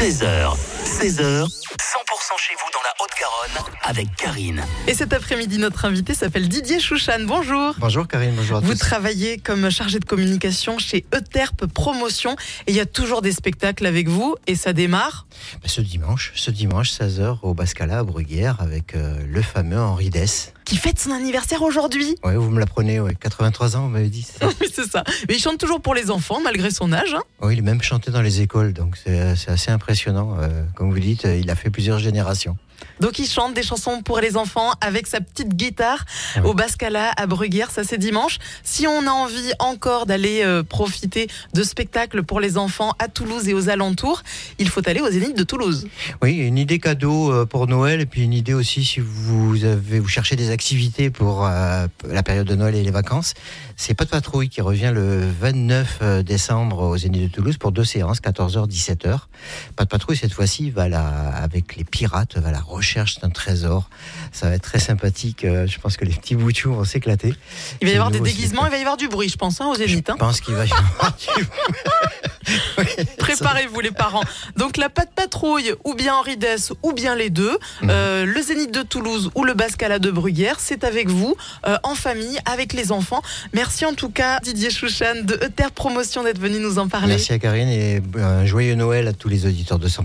13h, 16h, 100% chez vous dans la Haute-Garonne avec Karine. Et cet après-midi, notre invité s'appelle Didier Chouchan. Bonjour. Bonjour Karine, bonjour à Vous tous. travaillez comme chargé de communication chez Euterpe Promotion et il y a toujours des spectacles avec vous et ça démarre. Bah, ce dimanche, ce dimanche 16h au Bascala à Bruguière avec euh, le fameux Henri Dess. Qui fête son anniversaire aujourd'hui. Ouais, vous me l'apprenez, ouais, 83 ans, vous m'avez dit. c'est ça Oui, c'est ça. Mais il chante toujours pour les enfants malgré son âge. hein. Oui, il est même chanté dans les écoles, donc c'est assez impressionnant. euh, comme vous dites, il a fait plusieurs générations. Donc il chante des chansons pour les enfants avec sa petite guitare Ah oui. au Bascala à Bruguière, ça c'est dimanche. Si on a envie encore d'aller euh, profiter de spectacles pour les enfants à Toulouse et aux alentours, il faut aller au Zénith de Toulouse. Oui, une idée cadeau euh, pour Noël et puis une idée aussi si vous avez vous cherchez des activités pour euh, la période de Noël et les vacances. C'est Pas de patrouille qui revient le 29 euh, décembre au Zénith de Toulouse pour deux séances, 14h 17h. Pas de patrouille cette fois-ci va la, avec les pirates va à la recherche d'un trésor. Ça va être très sympathique. euh, Je pense que les petits boutchous vont s'éclater. Il va y avoir des déguisements, il va y avoir du bruit, je pense, hein, au Zénith. Je hein. pense qu'il va y avoir du- Préparez-vous les parents. Donc la patte patrouille, ou bien Henri Dess, ou bien les deux. Mhm. Euh, le Zénith de Toulouse ou le Bascala de Bruguière, c'est avec vous, euh, en famille, avec les enfants. Merci en tout cas Didier Chouchan de Euter Promotion d'être venu nous en parler. Merci à Karine et euh, un joyeux Noël à tous les auditeurs de 100%.